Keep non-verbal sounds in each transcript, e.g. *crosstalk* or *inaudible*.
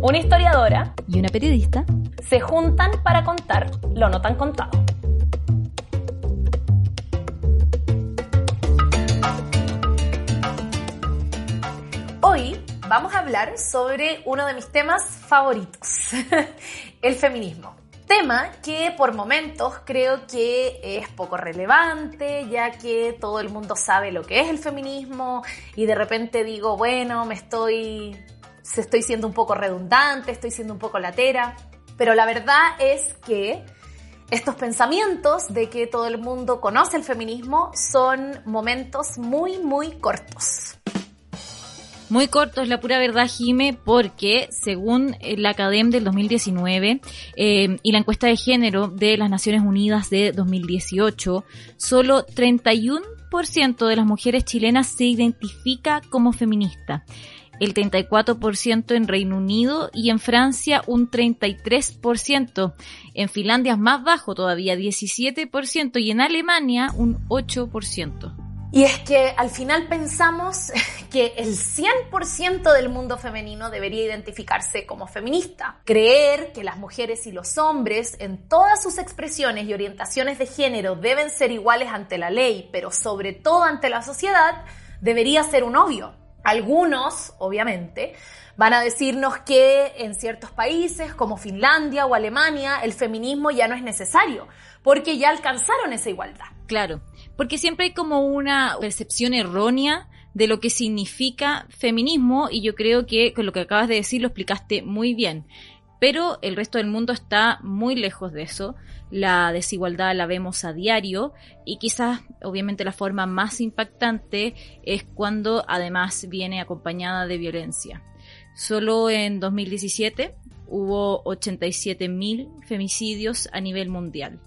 Una historiadora y una periodista se juntan para contar lo no tan contado. Hoy vamos a hablar sobre uno de mis temas favoritos, *laughs* el feminismo. Tema que por momentos creo que es poco relevante, ya que todo el mundo sabe lo que es el feminismo y de repente digo, bueno, me estoy, estoy siendo un poco redundante, estoy siendo un poco latera, pero la verdad es que estos pensamientos de que todo el mundo conoce el feminismo son momentos muy, muy cortos. Muy corto es la pura verdad, Jime, porque según la Academ del 2019 eh, y la encuesta de género de las Naciones Unidas de 2018, solo 31% de las mujeres chilenas se identifica como feminista. El 34% en Reino Unido y en Francia un 33%. En Finlandia es más bajo todavía, 17% y en Alemania un 8%. Y es que al final pensamos *laughs* que el 100% del mundo femenino debería identificarse como feminista. Creer que las mujeres y los hombres en todas sus expresiones y orientaciones de género deben ser iguales ante la ley, pero sobre todo ante la sociedad, debería ser un obvio. Algunos, obviamente, van a decirnos que en ciertos países como Finlandia o Alemania el feminismo ya no es necesario, porque ya alcanzaron esa igualdad. Claro, porque siempre hay como una percepción errónea de lo que significa feminismo y yo creo que con lo que acabas de decir lo explicaste muy bien. Pero el resto del mundo está muy lejos de eso. La desigualdad la vemos a diario y quizás obviamente la forma más impactante es cuando además viene acompañada de violencia. Solo en 2017 hubo 87.000 femicidios a nivel mundial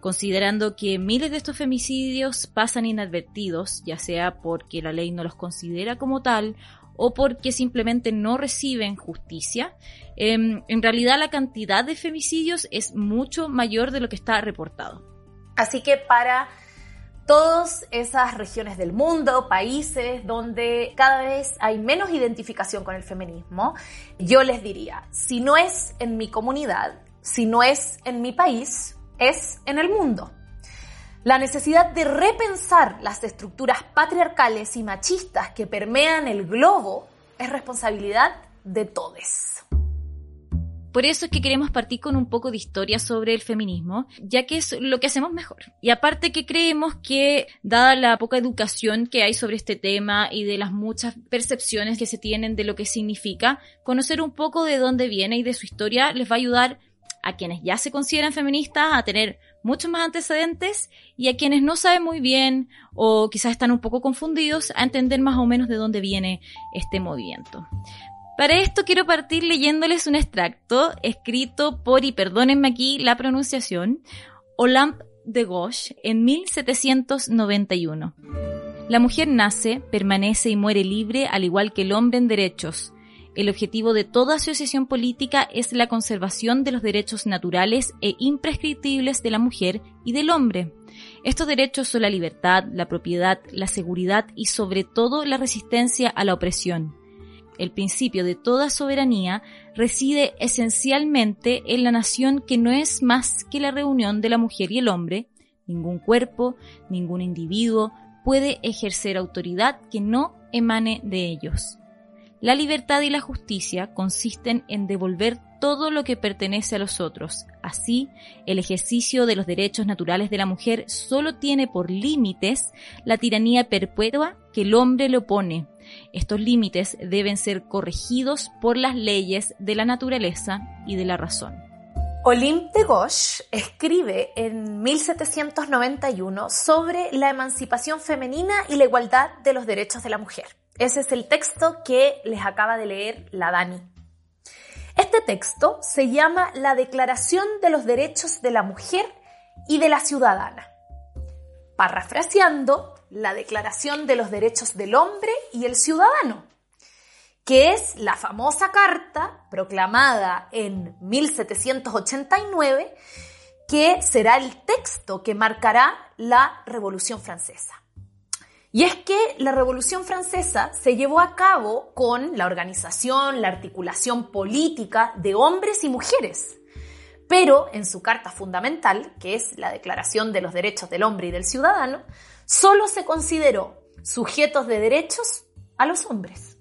considerando que miles de estos femicidios pasan inadvertidos, ya sea porque la ley no los considera como tal o porque simplemente no reciben justicia, em, en realidad la cantidad de femicidios es mucho mayor de lo que está reportado. Así que para todas esas regiones del mundo, países donde cada vez hay menos identificación con el feminismo, yo les diría, si no es en mi comunidad, si no es en mi país, es en el mundo. La necesidad de repensar las estructuras patriarcales y machistas que permean el globo es responsabilidad de todos. Por eso es que queremos partir con un poco de historia sobre el feminismo, ya que es lo que hacemos mejor. Y aparte que creemos que, dada la poca educación que hay sobre este tema y de las muchas percepciones que se tienen de lo que significa, conocer un poco de dónde viene y de su historia les va a ayudar a quienes ya se consideran feministas a tener muchos más antecedentes y a quienes no saben muy bien o quizás están un poco confundidos a entender más o menos de dónde viene este movimiento. Para esto quiero partir leyéndoles un extracto escrito por, y perdónenme aquí la pronunciación, Olympe de Gauche en 1791. La mujer nace, permanece y muere libre al igual que el hombre en derechos, el objetivo de toda asociación política es la conservación de los derechos naturales e imprescriptibles de la mujer y del hombre. Estos derechos son la libertad, la propiedad, la seguridad y sobre todo la resistencia a la opresión. El principio de toda soberanía reside esencialmente en la nación que no es más que la reunión de la mujer y el hombre. Ningún cuerpo, ningún individuo puede ejercer autoridad que no emane de ellos. La libertad y la justicia consisten en devolver todo lo que pertenece a los otros. Así, el ejercicio de los derechos naturales de la mujer solo tiene por límites la tiranía perpetua que el hombre le opone. Estos límites deben ser corregidos por las leyes de la naturaleza y de la razón. Olympe Gauche escribe en 1791 sobre la emancipación femenina y la igualdad de los derechos de la mujer. Ese es el texto que les acaba de leer la Dani. Este texto se llama la Declaración de los Derechos de la Mujer y de la Ciudadana. Parafraseando, la Declaración de los Derechos del Hombre y el Ciudadano, que es la famosa carta proclamada en 1789, que será el texto que marcará la Revolución Francesa. Y es que la Revolución Francesa se llevó a cabo con la organización, la articulación política de hombres y mujeres. Pero en su carta fundamental, que es la Declaración de los Derechos del Hombre y del Ciudadano, solo se consideró sujetos de derechos a los hombres.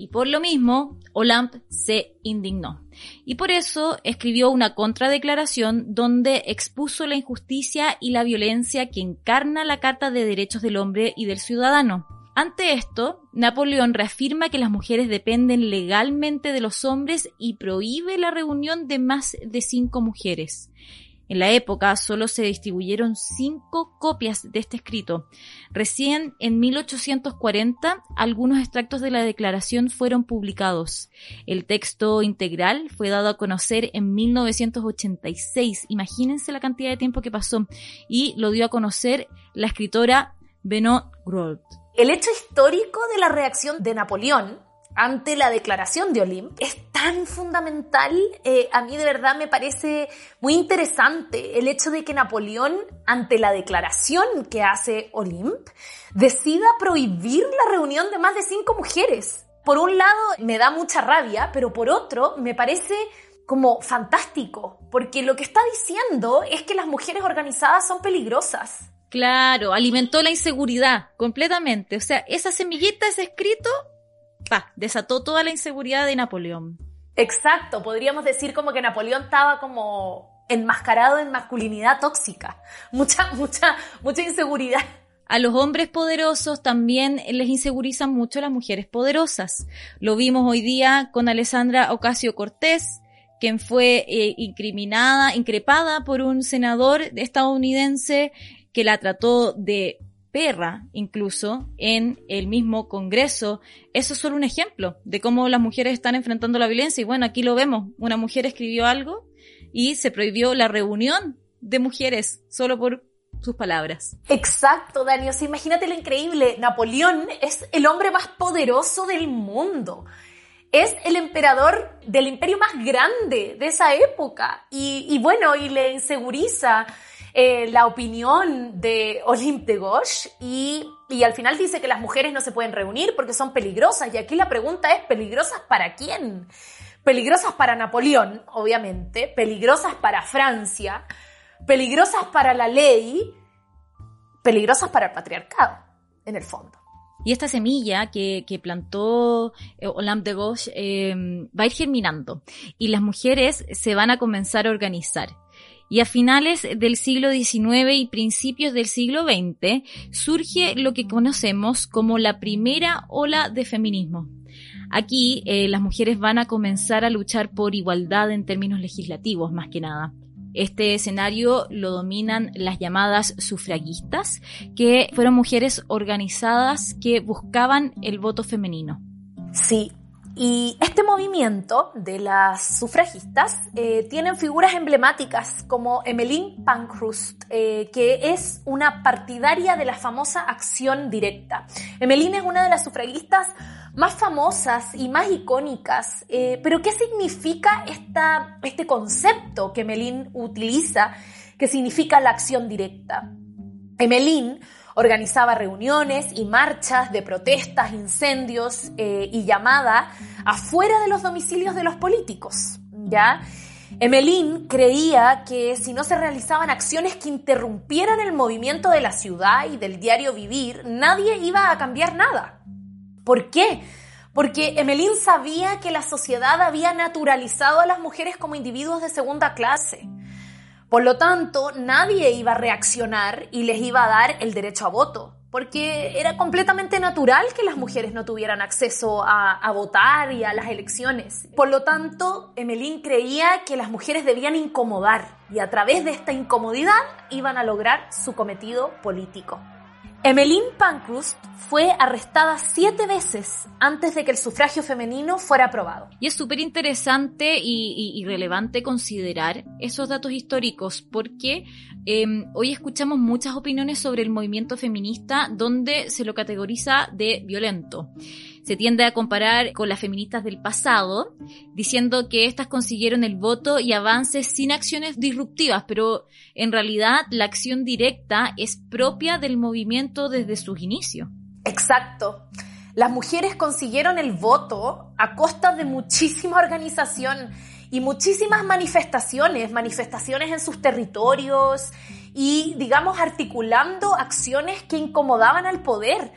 Y por lo mismo, Olympe se indignó. Y por eso escribió una contradeclaración donde expuso la injusticia y la violencia que encarna la Carta de Derechos del Hombre y del Ciudadano. Ante esto, Napoleón reafirma que las mujeres dependen legalmente de los hombres y prohíbe la reunión de más de cinco mujeres. En la época solo se distribuyeron cinco copias de este escrito. Recién en 1840 algunos extractos de la declaración fueron publicados. El texto integral fue dado a conocer en 1986. Imagínense la cantidad de tiempo que pasó. Y lo dio a conocer la escritora Benoît Groult. El hecho histórico de la reacción de Napoleón ante la declaración de Olimp es tan fundamental, eh, a mí de verdad me parece muy interesante el hecho de que Napoleón, ante la declaración que hace Olimp, decida prohibir la reunión de más de cinco mujeres. Por un lado me da mucha rabia, pero por otro me parece como fantástico, porque lo que está diciendo es que las mujeres organizadas son peligrosas. Claro, alimentó la inseguridad completamente. O sea, esa semillita, ese escrito, desató toda la inseguridad de Napoleón. Exacto, podríamos decir como que Napoleón estaba como enmascarado en masculinidad tóxica, *laughs* mucha, mucha, mucha inseguridad. A los hombres poderosos también les insegurizan mucho las mujeres poderosas. Lo vimos hoy día con Alessandra Ocasio Cortés, quien fue eh, incriminada, increpada por un senador estadounidense que la trató de perra incluso en el mismo Congreso. Eso es solo un ejemplo de cómo las mujeres están enfrentando la violencia. Y bueno, aquí lo vemos. Una mujer escribió algo y se prohibió la reunión de mujeres solo por sus palabras. Exacto, Dani. O sea, imagínate lo increíble. Napoleón es el hombre más poderoso del mundo. Es el emperador del imperio más grande de esa época. Y, y bueno, y le inseguriza eh, la opinión de Olympe de Gauche y, y al final dice que las mujeres no se pueden reunir porque son peligrosas. Y aquí la pregunta es, ¿peligrosas para quién? Peligrosas para Napoleón, obviamente, peligrosas para Francia, peligrosas para la ley, peligrosas para el patriarcado, en el fondo. Y esta semilla que, que plantó eh, Olympe de Gauche eh, va a ir germinando y las mujeres se van a comenzar a organizar y a finales del siglo XIX y principios del siglo XX surge lo que conocemos como la primera ola de feminismo. Aquí eh, las mujeres van a comenzar a luchar por igualdad en términos legislativos, más que nada. Este escenario lo dominan las llamadas sufragistas, que fueron mujeres organizadas que buscaban el voto femenino. Sí, y este movimiento de las sufragistas eh, tienen figuras emblemáticas como Emmeline Pankhurst, eh, que es una partidaria de la famosa acción directa. Emmeline es una de las sufragistas más famosas y más icónicas, eh, pero ¿qué significa esta, este concepto que Emmeline utiliza, que significa la acción directa? Emmeline Organizaba reuniones y marchas de protestas, incendios eh, y llamada afuera de los domicilios de los políticos. ¿ya? Emelín creía que si no se realizaban acciones que interrumpieran el movimiento de la ciudad y del diario vivir, nadie iba a cambiar nada. ¿Por qué? Porque Emelín sabía que la sociedad había naturalizado a las mujeres como individuos de segunda clase por lo tanto, nadie iba a reaccionar y les iba a dar el derecho a voto, porque era completamente natural que las mujeres no tuvieran acceso a, votar y a las elecciones. Por lo tanto, Emelín creía que las mujeres debían incomodar y a través de esta incomodidad iban a lograr su cometido político. Emmeline Pankhurst fue arrestada siete veces antes de que el sufragio femenino fuera aprobado. Y es súper interesante y, relevante considerar esos datos históricos porque em, hoy escuchamos muchas opiniones sobre el movimiento feminista donde se lo categoriza de violento se tiende a comparar con las feministas del pasado, diciendo que éstas consiguieron el voto y avances sin acciones disruptivas, pero en realidad la acción directa es propia del movimiento desde sus inicios. Exacto. Las mujeres consiguieron el voto a costa de muchísima organización y muchísimas manifestaciones, manifestaciones en sus territorios y, digamos, articulando acciones que incomodaban al poder.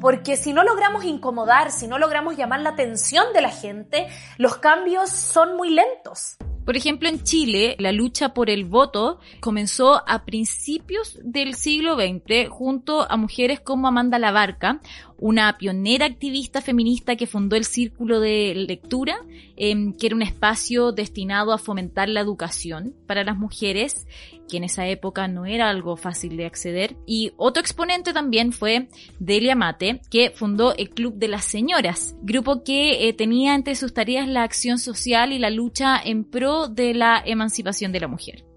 Porque si no logramos incomodar, si no logramos llamar la atención de la gente, los cambios son muy lentos. Por ejemplo, en Chile, la lucha por el voto comenzó a principios del siglo XX junto a mujeres como Amanda Labarca, una pionera activista feminista que fundó el Círculo de Lectura, em, que era un espacio destinado a fomentar la educación para las mujeres, que en esa época no era algo fácil de acceder. Y otro exponente también fue Delia Mate, que fundó el Club de las Señoras, grupo que eh, tenía entre sus tareas la acción social y la lucha en pro de la emancipación de la mujer.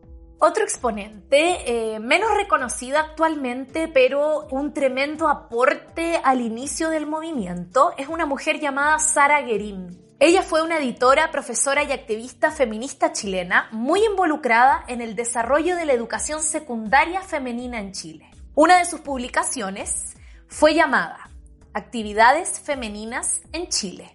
Otro exponente, eh, menos reconocido actualmente, pero un tremendo aporte al inicio del movimiento, es una mujer llamada Sara Guerín. Ella fue una editora, profesora y activista feminista chilena muy involucrada en el desarrollo de la educación secundaria femenina en Chile. Una de sus publicaciones fue llamada Actividades Femeninas en Chile,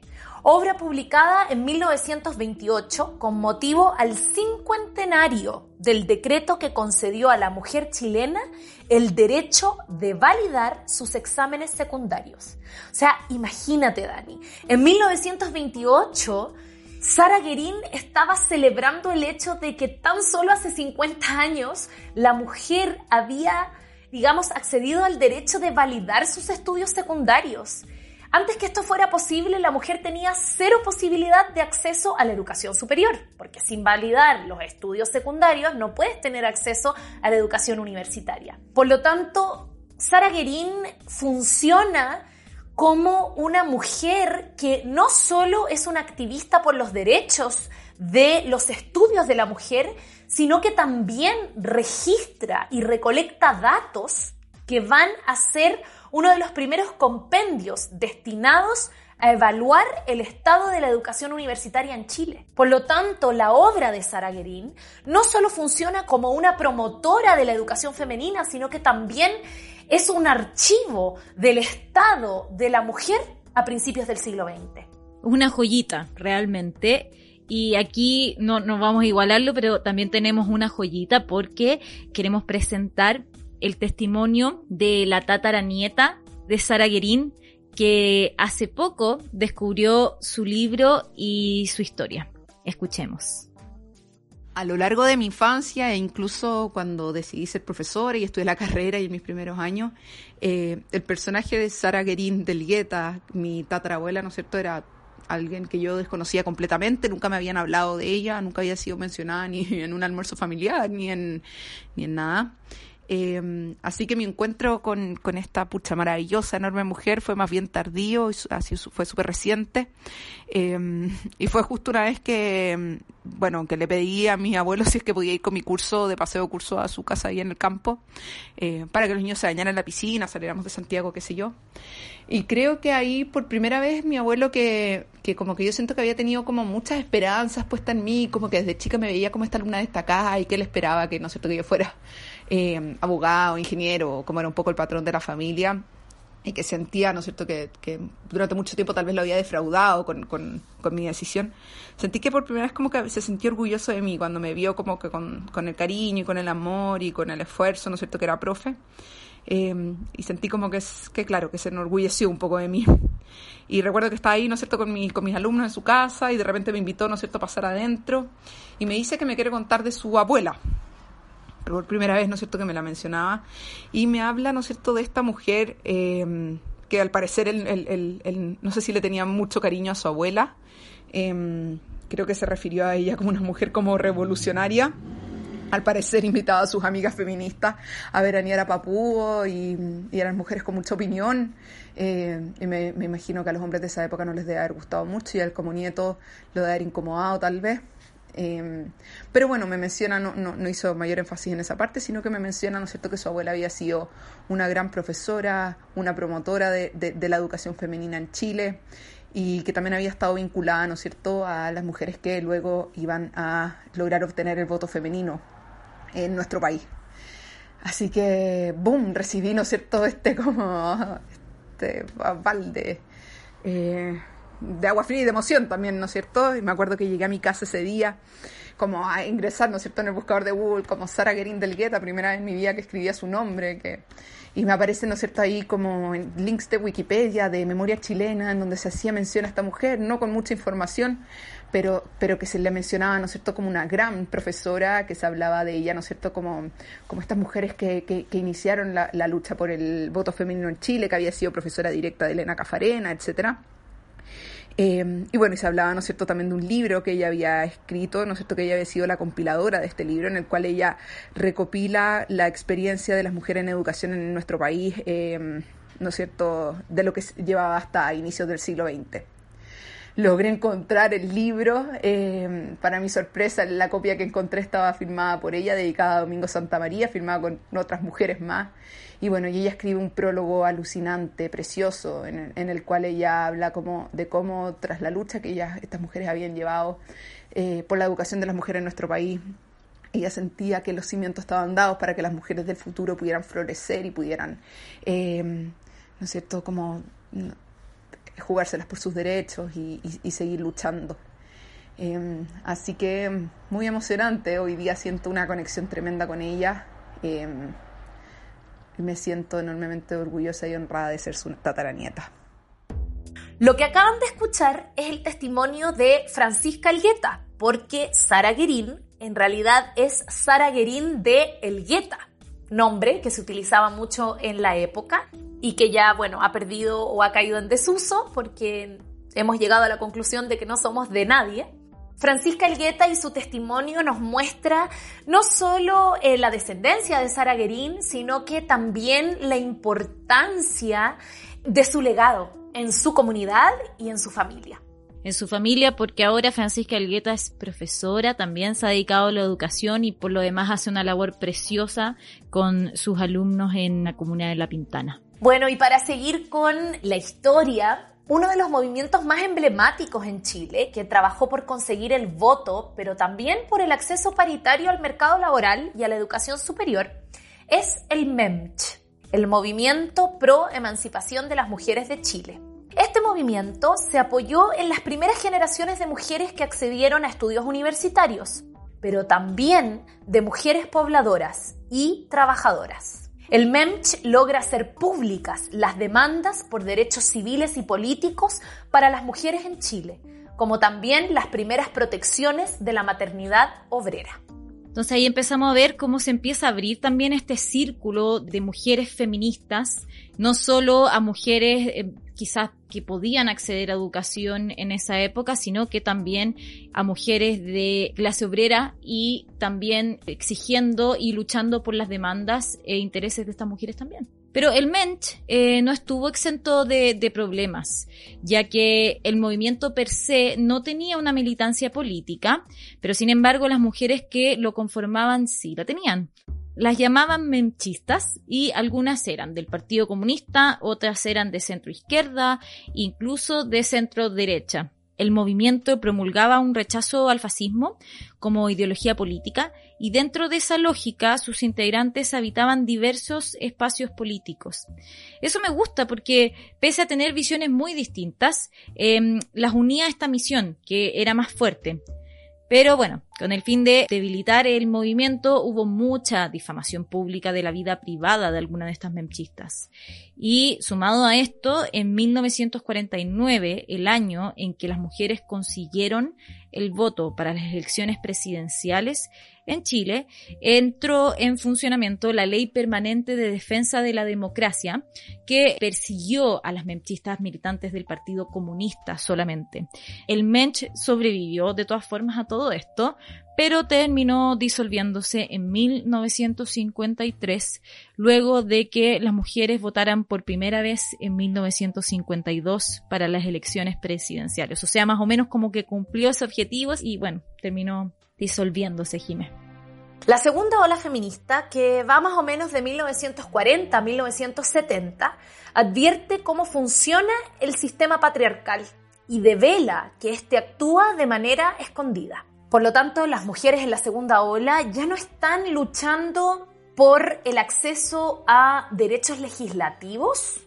obra publicada en 1928 con motivo al cincuentenario del decreto que concedió a la mujer chilena el derecho de validar sus exámenes secundarios. O sea, imagínate, Dani, en 1928 Sara Guerín estaba celebrando el hecho de que tan solo hace 50 años la mujer había, digamos, accedido al derecho de validar sus estudios secundarios. Antes que esto fuera posible, la mujer tenía cero posibilidad de acceso a la educación superior, porque sin validar los estudios secundarios no puedes tener acceso a la educación universitaria. Por lo tanto, Sara Guerín funciona como una mujer que no solo es una activista por los derechos de los estudios de la mujer, sino que también registra y recolecta datos que van a ser uno de los primeros compendios destinados a evaluar el estado de la educación universitaria en Chile. Por lo tanto, la obra de Sara Guerín no solo funciona como una promotora de la educación femenina, sino que también es un archivo del estado de la mujer a principios del siglo XX. Una joyita, realmente. Y aquí no, no vamos a igualarlo, pero también tenemos una joyita porque queremos presentar el testimonio de la tataranieta de Sara Guerín, que hace poco descubrió su libro y su historia. Escuchemos. A lo largo de mi infancia e incluso cuando decidí ser profesora y estudié la carrera y en mis primeros años, eh, el personaje de Sara Guerín del Guetta, mi tatarabuela, ¿no es cierto?, era alguien que yo desconocía completamente, nunca me habían hablado de ella, nunca había sido mencionada ni en un almuerzo familiar, ni en, ni en nada. Eh, así que mi encuentro con, con, esta pucha maravillosa, enorme mujer fue más bien tardío, así fue súper reciente. Eh, y fue justo una vez que, bueno, que le pedí a mi abuelo *laughs* si es que podía ir con mi curso de paseo curso a su casa ahí en el campo, eh, para que los niños se bañaran en la piscina, saliéramos de Santiago, qué sé yo. Y creo que ahí por primera vez mi abuelo que, que como que yo siento que había tenido como muchas esperanzas puestas en mí, como que desde chica me veía como esta alumna destacada y que él esperaba que no sé, que yo fuera eh, abogado, ingeniero, como era un poco el patrón de la familia, y que sentía, ¿no es cierto?, que, que durante mucho tiempo tal vez lo había defraudado con, con, mi decisión. Sentí que por primera vez como que se sintió orgulloso de mí cuando me vio como que con, el cariño y con el amor y con el esfuerzo, ¿no es cierto?, que era profe. Eh, y sentí como que, que, claro, que se enorgulleció un poco de mí. Y recuerdo que estaba ahí, ¿no es cierto?, con, mi, con mis alumnos en su casa y de repente me invitó, ¿no es cierto?, a pasar adentro y me dice que me quiere contar de su abuela, por primera vez, ¿no es cierto?, que me la mencionaba, y me habla, ¿no es cierto?, de esta mujer eh, que al parecer, el, el, el, no sé si le tenía mucho cariño a su abuela, eh, creo que se refirió a ella como una mujer como revolucionaria, al parecer invitaba a sus amigas feministas a veranear a Papúo y, y eran mujeres con mucha opinión. Eh, y me, me, imagino que a los hombres de esa época no les debe haber gustado mucho y a él como nieto lo debe haber incomodado tal vez. Eh, pero bueno, me menciona, no, no, no, hizo mayor énfasis en esa parte, sino que me menciona, ¿no es cierto?, que su abuela había sido una gran profesora, una promotora de, de, la educación femenina en Chile y que también había estado vinculada, ¿no es cierto?, a las mujeres que luego iban a lograr obtener el voto femenino en nuestro país. Así que, boom, recibí, ¿no es cierto?, *laughs* este como este balde eh, de agua fría y de emoción también, ¿no es cierto? Y me acuerdo que llegué a mi casa ese día como a ingresar, ¿no es cierto?, en el buscador de Google, como Sara Guerin del Guetta, primera vez en mi vida que escribía su nombre, que y me aparece, ¿no es cierto?, ahí como links de Wikipedia, de memoria chilena, en donde se hacía mención a esta mujer, no con mucha información, pero, pero que se le mencionaba, ¿no es cierto?, como una gran profesora, que se hablaba de ella, ¿no es cierto?, como, como estas mujeres que, que, iniciaron la, lucha por el voto femenino en Chile, que había sido profesora directa de Elena Cafarena, etcétera. Eh, y bueno, y se hablaba, ¿no es cierto?, también de un libro que ella había escrito, ¿no es cierto?, que ella había sido la compiladora de este libro, en el cual ella recopila la experiencia de las mujeres en educación en nuestro país, eh, ¿no es cierto?, de lo que llevaba hasta inicios del siglo XX logré encontrar el libro. Eh, para mi sorpresa, la copia que encontré estaba firmada por ella, dedicada a Domingo Santa María, firmada con otras mujeres más. Y bueno, y ella escribe un prólogo alucinante, precioso, en el, cual ella habla como, de cómo tras la lucha que ellas, estas mujeres habían llevado eh, por la educación de las mujeres en nuestro país, ella sentía que los cimientos estaban dados para que las mujeres del futuro pudieran florecer y pudieran, eh, ¿no es cierto?, como jugárselas por sus derechos y, seguir luchando. Em, así que muy emocionante, hoy día siento una conexión tremenda con ella em, y me siento enormemente orgullosa y honrada de ser su tataranieta. Lo que acaban de escuchar es el testimonio de Francisca Elgueta, porque Sara Guerín en realidad es Sara Guerín de Elgueta, nombre que se utilizaba mucho en la época y que ya, bueno, ha perdido o ha caído en desuso porque hemos llegado a la conclusión de que no somos de nadie. Francisca Elgueta y su testimonio nos muestra no solo eh, la descendencia de Sara Guerín, sino que también la importancia de su legado en su comunidad y en su familia en su familia porque ahora Francisca Elgueta es profesora, también se ha dedicado a la educación y por lo demás hace una labor preciosa con sus alumnos en la comunidad de La Pintana. Bueno, y para seguir con la historia, uno de los movimientos más emblemáticos en Chile, que trabajó por conseguir el voto, pero también por el acceso paritario al mercado laboral y a la educación superior, es el MEMCH, el Movimiento Pro Emancipación de las Mujeres de Chile. Este movimiento se apoyó en las primeras generaciones de mujeres que accedieron a estudios universitarios, pero también de mujeres pobladoras y trabajadoras. El MEMCH logra hacer públicas las demandas por derechos civiles y políticos para las mujeres en Chile, como también las primeras protecciones de la maternidad obrera. Entonces ahí empezamos a ver cómo se empieza a abrir también este círculo de mujeres feministas, no solo a mujeres eh, quizás que podían acceder a educación en esa época, sino que también a mujeres de clase obrera y también exigiendo y luchando por las demandas e intereses de estas mujeres también. Pero el MENCH eh, no estuvo exento de, de, problemas, ya que el movimiento per se no tenía una militancia política, pero sin embargo las mujeres que lo conformaban sí la tenían. Las llamaban menchistas y algunas eran del Partido Comunista, otras eran de centro izquierda, incluso de centro derecha. El movimiento promulgaba un rechazo al fascismo como ideología política y dentro de esa lógica sus integrantes habitaban diversos espacios políticos. Eso me gusta porque pese a tener visiones muy distintas, eh, las unía esta misión que era más fuerte, pero bueno, con el fin de debilitar el movimiento hubo mucha difamación pública de la vida privada de alguna de estas memchistas. Y sumado a esto, en 1949, el año en que las mujeres consiguieron el voto para las elecciones presidenciales, en Chile, entró en funcionamiento la Ley Permanente de Defensa de la Democracia, que persiguió a las menchistas militantes del Partido Comunista solamente. El Mench sobrevivió de todas formas a todo esto, pero terminó disolviéndose en 1953, luego de que las mujeres votaran por primera vez en 1952 para las elecciones presidenciales. O sea, más o menos como que cumplió ese objetivo y bueno, terminó disolviéndose Jiménez. La segunda ola feminista, que va más o menos de 1940 a 1970, advierte cómo funciona el sistema patriarcal y devela que éste actúa de manera escondida. Por lo tanto, las mujeres en la segunda ola ya no están luchando por el acceso a derechos legislativos,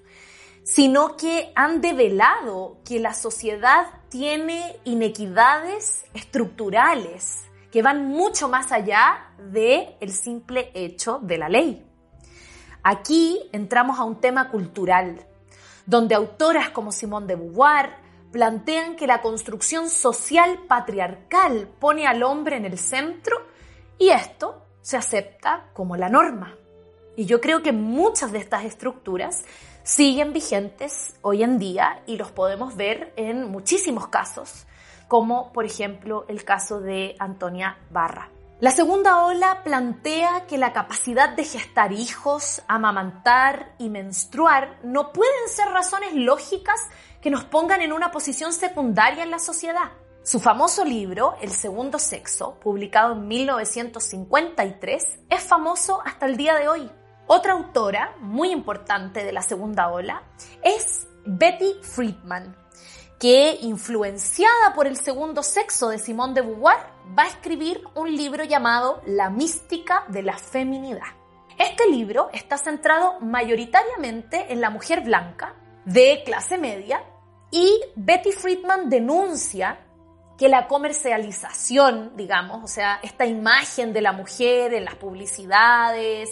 sino que han develado que la sociedad tiene inequidades estructurales que van mucho más allá de el simple hecho de la ley. Aquí entramos a un tema cultural, donde autoras como Simone de Beauvoir plantean que la construcción social patriarcal pone al hombre en el centro y esto se acepta como la norma. Y yo creo que muchas de estas estructuras siguen vigentes hoy en día y los podemos ver en muchísimos casos, como por ejemplo el caso de Antonia Barra. La segunda ola plantea que la capacidad de gestar hijos, amamantar y menstruar no pueden ser razones lógicas que nos pongan en una posición secundaria en la sociedad. Su famoso libro, El segundo sexo, publicado en 1953, es famoso hasta el día de hoy. Otra autora muy importante de la segunda ola es Betty Friedman, que, influenciada por el segundo sexo de Simone de Beauvoir, va a escribir un libro llamado La mística de la feminidad. Este libro está centrado mayoritariamente en la mujer blanca, de clase media, y Betty Friedman denuncia que la comercialización, digamos, o sea, esta imagen de la mujer en las publicidades,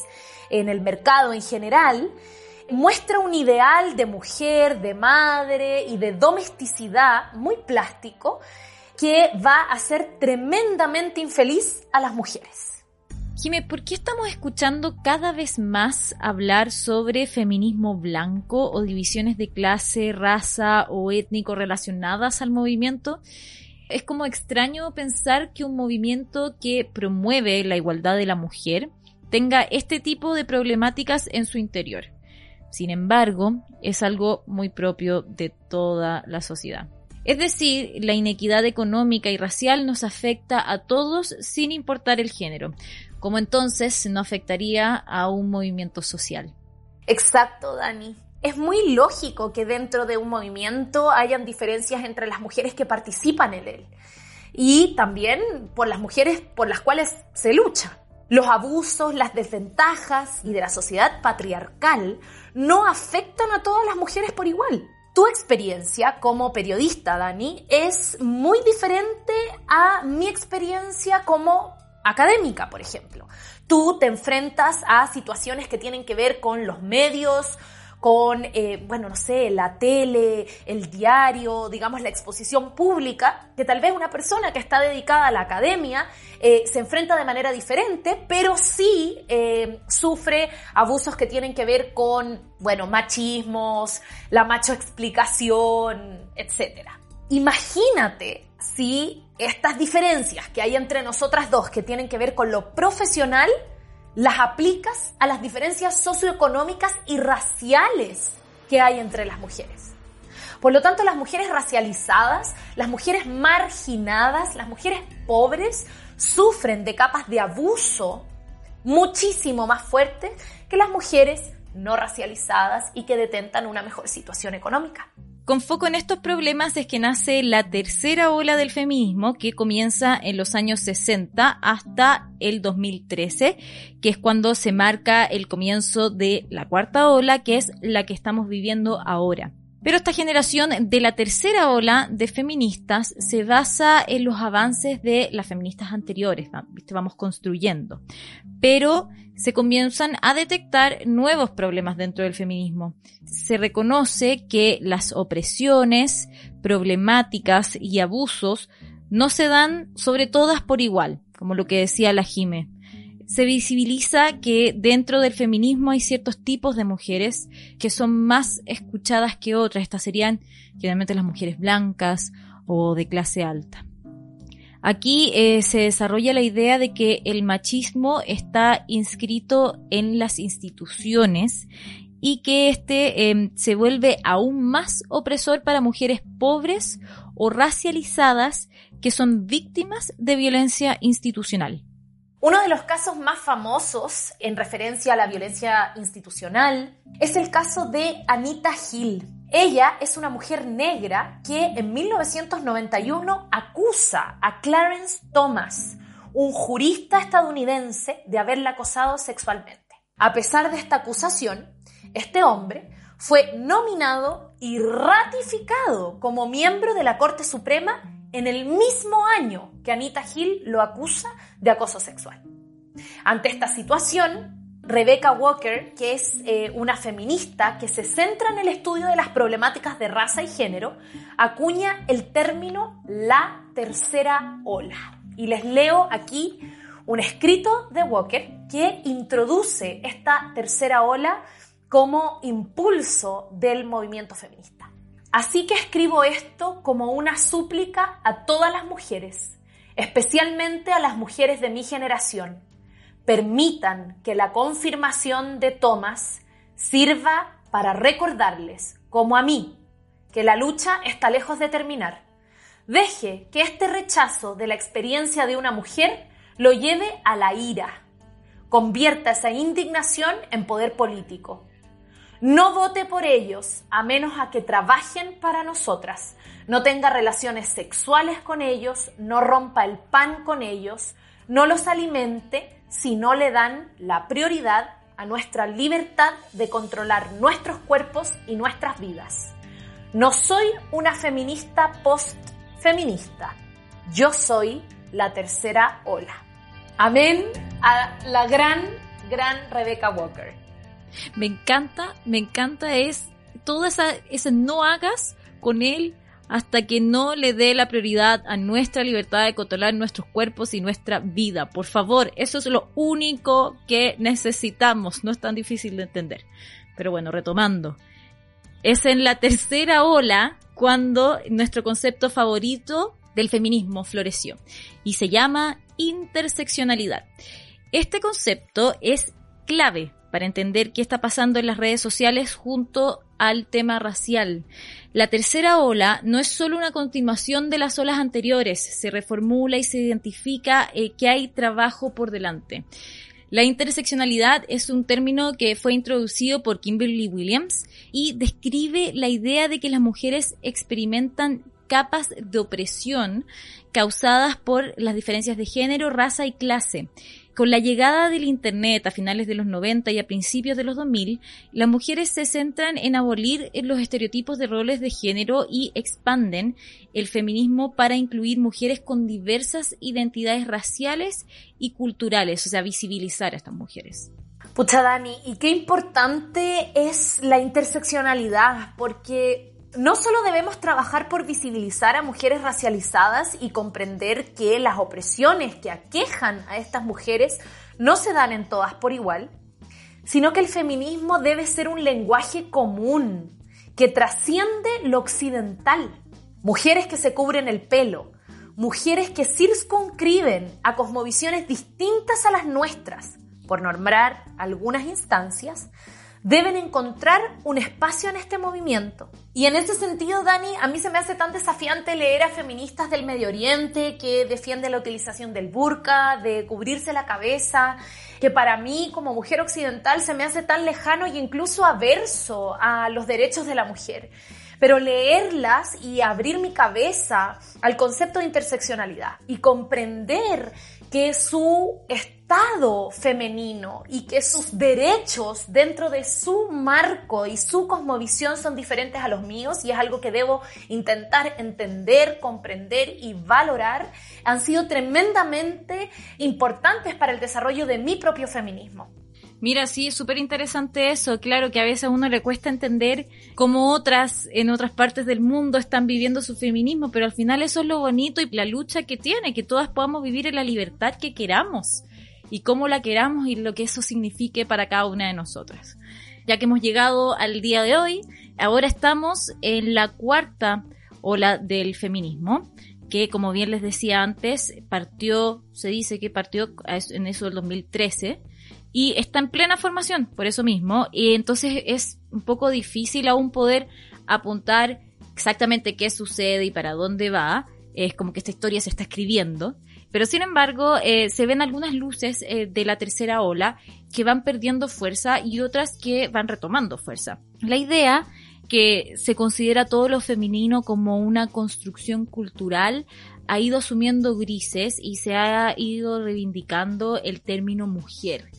en el mercado en general, muestra un ideal de mujer, de madre y de domesticidad muy plástico que va a hacer tremendamente infeliz a las mujeres. Jimé, ¿por qué estamos escuchando cada vez más hablar sobre feminismo blanco o divisiones de clase, raza o étnico relacionadas al movimiento? Es como extraño pensar que un movimiento que promueve la igualdad de la mujer tenga este tipo de problemáticas en su interior. Sin embargo, es algo muy propio de toda la sociedad. Es decir, la inequidad económica y racial nos afecta a todos sin importar el género, como entonces no afectaría a un movimiento social. Exacto, Dani. Es muy lógico que dentro de un movimiento hayan diferencias entre las mujeres que participan en él y también por las mujeres por las cuales se lucha. Los abusos, las desventajas y de la sociedad patriarcal no afectan a todas las mujeres por igual. Tu experiencia como periodista, Dani, es muy diferente a mi experiencia como académica, por ejemplo. Tú te enfrentas a situaciones que tienen que ver con los medios, con, eh, bueno, no sé, la tele, el diario, digamos, la exposición pública, que tal vez una persona que está dedicada a la academia eh, se enfrenta de manera diferente, pero sí eh, sufre abusos que tienen que ver con, bueno, machismos, la macho explicación, etc. Imagínate si estas diferencias que hay entre nosotras dos, que tienen que ver con lo profesional, las aplicas a las diferencias socioeconómicas y raciales que hay entre las mujeres. Por lo tanto, las mujeres racializadas, las mujeres marginadas, las mujeres pobres sufren de capas de abuso muchísimo más fuertes que las mujeres no racializadas y que detentan una mejor situación económica. Con foco en estos problemas es que nace la tercera ola del feminismo que comienza en los años 60 hasta el 2013, que es cuando se marca el comienzo de la cuarta ola, que es la que estamos viviendo ahora. Pero esta generación de la tercera ola de feministas se basa en los avances de las feministas anteriores, vamos construyendo. Pero se comienzan a detectar nuevos problemas dentro del feminismo. Se reconoce que las opresiones, problemáticas y abusos no se dan sobre todas por igual, como lo que decía la Jime. Se visibiliza que dentro del feminismo hay ciertos tipos de mujeres que son más escuchadas que otras. Estas serían generalmente las mujeres blancas o de clase alta. Aquí eh, se desarrolla la idea de que el machismo está inscrito en las instituciones y que este em, se vuelve aún más opresor para mujeres pobres o racializadas que son víctimas de violencia institucional. Uno de los casos más famosos en referencia a la violencia institucional es el caso de Anita Hill. Ella es una mujer negra que en 1991 acusa a Clarence Thomas, un jurista estadounidense, de haberla acosado sexualmente. A pesar de esta acusación, este hombre fue nominado y ratificado como miembro de la Corte Suprema en el mismo año que Anita Hill lo acusa de acoso sexual. Ante esta situación, Rebecca Walker, que es eh, una feminista que se centra en el estudio de las problemáticas de raza y género, acuña el término la tercera ola. Y les leo aquí un escrito de Walker que introduce esta tercera ola como impulso del movimiento feminista. Así que escribo esto como una súplica a todas las mujeres, especialmente a las mujeres de mi generación. Permitan que la confirmación de Thomas sirva para recordarles, como a mí, que la lucha está lejos de terminar. Deje que este rechazo de la experiencia de una mujer lo lleve a la ira. Convierta esa indignación en poder político. No vote por ellos a menos a que trabajen para nosotras. No tenga relaciones sexuales con ellos, no rompa el pan con ellos, no los alimente si no le dan la prioridad a nuestra libertad de controlar nuestros cuerpos y nuestras vidas. No soy una feminista post-feminista. Yo soy la tercera ola. Amén a la gran, gran Rebecca Walker. Me encanta, me encanta es todo esa, ese no hagas con él hasta que no le dé la prioridad a nuestra libertad de controlar nuestros cuerpos y nuestra vida. Por favor, eso es lo único que necesitamos. No es tan difícil de entender. Pero bueno, retomando. Es en la tercera ola cuando nuestro concepto favorito del feminismo floreció y se llama interseccionalidad. Este concepto es clave para entender qué está pasando en las redes sociales junto al tema racial. La tercera ola no es solo una continuación de las olas anteriores, se reformula y se identifica eh, que hay trabajo por delante. La interseccionalidad es un término que fue introducido por Kimberly Williams y describe la idea de que las mujeres experimentan capas de opresión causadas por las diferencias de género, raza y clase con la llegada del Internet a finales de los 90 y a principios de los 2000, las mujeres se centran en abolir los estereotipos de roles de género y expanden el feminismo para incluir mujeres con diversas identidades raciales y culturales, o sea, visibilizar a estas mujeres. Pucha Dani, y qué importante es la interseccionalidad, porque no solo debemos trabajar por visibilizar a mujeres racializadas y comprender que las opresiones que aquejan a estas mujeres no se dan en todas por igual, sino que el feminismo debe ser un lenguaje común que trasciende lo occidental. Mujeres que se cubren el pelo, mujeres que circunscriben a cosmovisiones distintas a las nuestras, por nombrar algunas instancias, deben encontrar un espacio en este movimiento. Y en ese sentido, Dani, a mí se me hace tan desafiante leer a feministas del Medio Oriente que defienden la utilización del burka, de cubrirse la cabeza, que para mí como mujer occidental se me hace tan lejano e incluso averso a los derechos de la mujer. Pero leerlas y abrir mi cabeza al concepto de interseccionalidad y comprender que su estado femenino y que sus derechos dentro de su marco y su cosmovisión son diferentes a los míos y es algo que debo intentar entender, comprender y valorar, han sido tremendamente importantes para el desarrollo de mi propio feminismo. Mira, sí, es súper interesante eso. Claro que a veces a uno le cuesta entender cómo otras en otras partes del mundo están viviendo su feminismo, pero al final eso es lo bonito y la lucha que tiene, que todas podamos vivir en la libertad que queramos y cómo la queramos y lo que eso signifique para cada una de nosotras. Ya que hemos llegado al día de hoy, ahora estamos en la cuarta ola del feminismo, que como bien les decía antes, partió, se dice que partió en eso del 2013 y está en plena formación, por eso mismo, y entonces es un poco difícil aún poder apuntar exactamente qué sucede y para dónde va, es como que esta historia se está escribiendo, pero sin embargo eh, se ven algunas luces eh, de la tercera ola que van perdiendo fuerza y otras que van retomando fuerza. La idea que se considera todo lo femenino como una construcción cultural ha ido asumiendo grises y se ha ido reivindicando el término mujer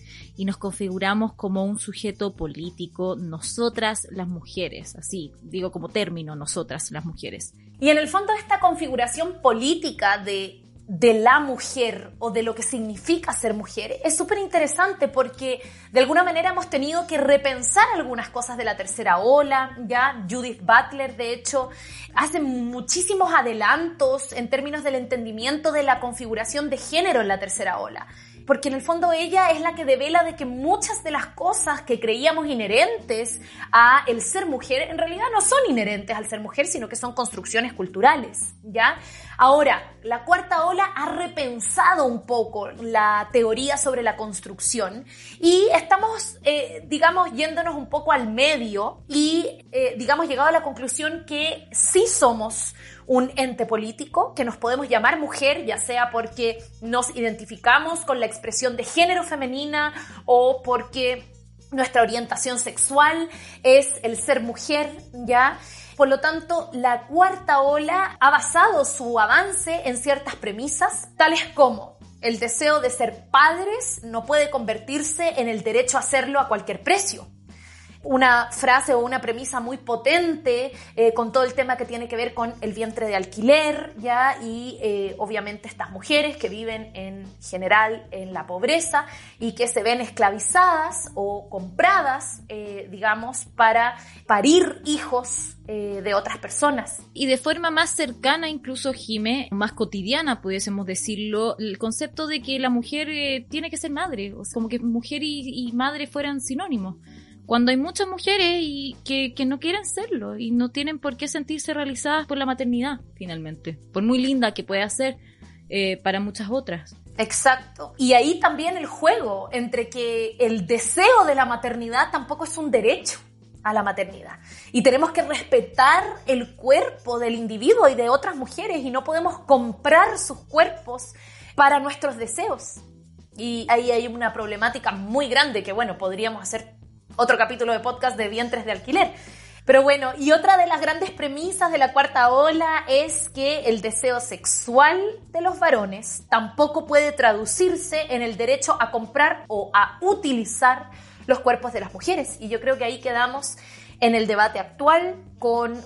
y nos configuramos como un sujeto político, nosotras las mujeres, así digo como término, nosotras las mujeres. Y en el fondo esta configuración política de de la mujer o de lo que significa ser mujer es súper interesante porque de alguna manera hemos tenido que repensar algunas cosas de la tercera ola, ya Judith Butler de hecho hace muchísimos adelantos en términos del entendimiento de la configuración de género en la tercera ola porque en el fondo ella es la que devela de que muchas de las cosas que creíamos inherentes a el ser mujer en realidad no son inherentes al ser mujer, sino que son construcciones culturales, ¿ya? Ahora, la cuarta ola ha repensado un poco la teoría sobre la construcción y estamos, eh, digamos, yéndonos un poco al medio y, eh, digamos, llegado a la conclusión que sí somos un ente político, que nos podemos llamar mujer, ya sea porque nos identificamos con la expresión de género femenina o porque nuestra orientación sexual es el ser mujer, ¿ya? Por lo tanto, la cuarta ola ha basado su avance en ciertas premisas, tales como el deseo de ser padres no puede convertirse en el derecho a hacerlo a cualquier precio una frase o una premisa muy potente eh, con todo el tema que tiene que ver con el vientre de alquiler, ¿ya? Y eh, obviamente estas mujeres que viven en general en la pobreza y que se ven esclavizadas o compradas, eh, digamos, para parir hijos de otras personas. Y de forma más cercana, incluso Jime, más cotidiana, pudiésemos decirlo, el concepto de que la mujer tiene que ser madre, como que mujer y madre fueran sinónimos cuando hay muchas mujeres y que, no quieren serlo y no tienen por qué sentirse realizadas por la maternidad, finalmente, por muy linda que pueda ser eh, para muchas otras. Exacto. Y ahí también el juego entre que el deseo de la maternidad tampoco es un derecho a la maternidad. Y tenemos que respetar el cuerpo del individuo y de otras mujeres y no podemos comprar sus cuerpos para nuestros deseos. Y ahí hay una problemática muy grande que, bueno, podríamos hacer otro capítulo de podcast de vientres de alquiler. Pero bueno, y otra de las grandes premisas de la cuarta ola es que el deseo sexual de los varones tampoco puede traducirse en el derecho a comprar o a utilizar los cuerpos de las mujeres. Y yo creo que ahí quedamos en el debate actual con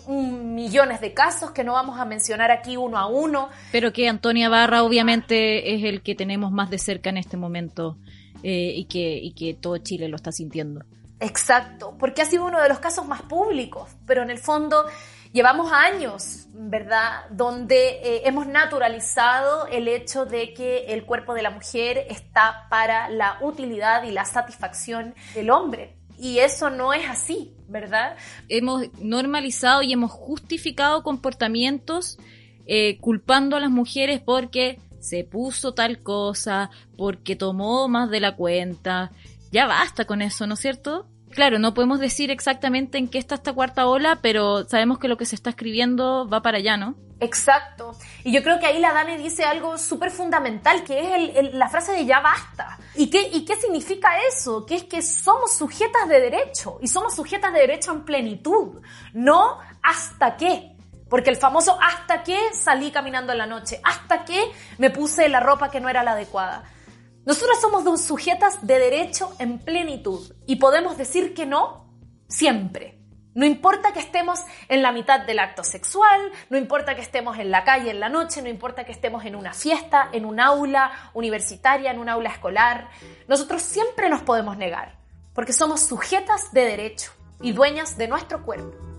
millones de casos que no vamos a mencionar aquí uno a uno. Pero que Antonia Barra obviamente es el que tenemos más de cerca en este momento eh, y, que, y que todo Chile lo está sintiendo. Exacto, porque ha sido uno de los casos más públicos, pero en el fondo llevamos años, ¿verdad?, donde eh, hemos naturalizado el hecho de que el cuerpo de la mujer está para la utilidad y la satisfacción del hombre. Y eso no es así, ¿verdad? Hemos normalizado y hemos justificado comportamientos eh, culpando a las mujeres porque se puso tal cosa, porque tomó más de la cuenta. Ya basta con eso, ¿no es cierto? Claro, no podemos decir exactamente en qué está esta cuarta ola, pero sabemos que lo que se está escribiendo va para allá, ¿no? Exacto. Y yo creo que ahí la Dani dice algo súper fundamental, que es la frase de ya basta. ¿Y qué, ¿Y qué significa eso? Que es que somos sujetas de derecho y somos sujetas de derecho en plenitud, no hasta qué. Porque el famoso hasta que salí caminando en la noche, hasta que me puse la ropa que no era la adecuada. Nosotras somos dos sujetas de derecho en plenitud y podemos decir que no siempre. No importa que estemos en la mitad del acto sexual, no importa que estemos en la calle en la noche, no importa que estemos en una fiesta, en un aula universitaria, en un aula escolar, nosotros siempre nos podemos negar, porque somos sujetas de derecho y dueñas de nuestro cuerpo.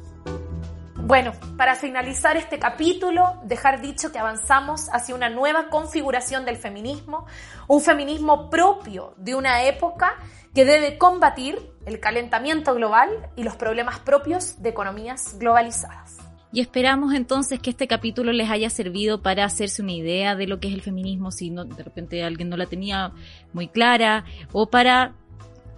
Bueno, para finalizar este capítulo, dejar dicho que avanzamos hacia una nueva configuración del feminismo, un feminismo propio de una época que debe combatir el calentamiento global y los problemas propios de economías globalizadas. Y esperamos entonces que este capítulo les haya servido para hacerse una idea de lo que es el feminismo, si de repente alguien no la tenía muy clara, o para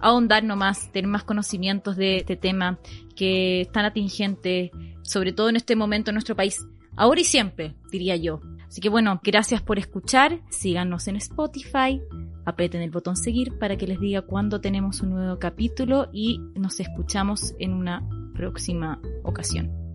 ahondar nomás, tener más conocimientos de este tema que es tan atingente, sobre todo en este momento en nuestro país, ahora y siempre, diría yo. Así que bueno, gracias por escuchar, síganos en Spotify, aprieten el botón seguir para que les diga cuándo tenemos un nuevo capítulo y nos escuchamos en una próxima ocasión.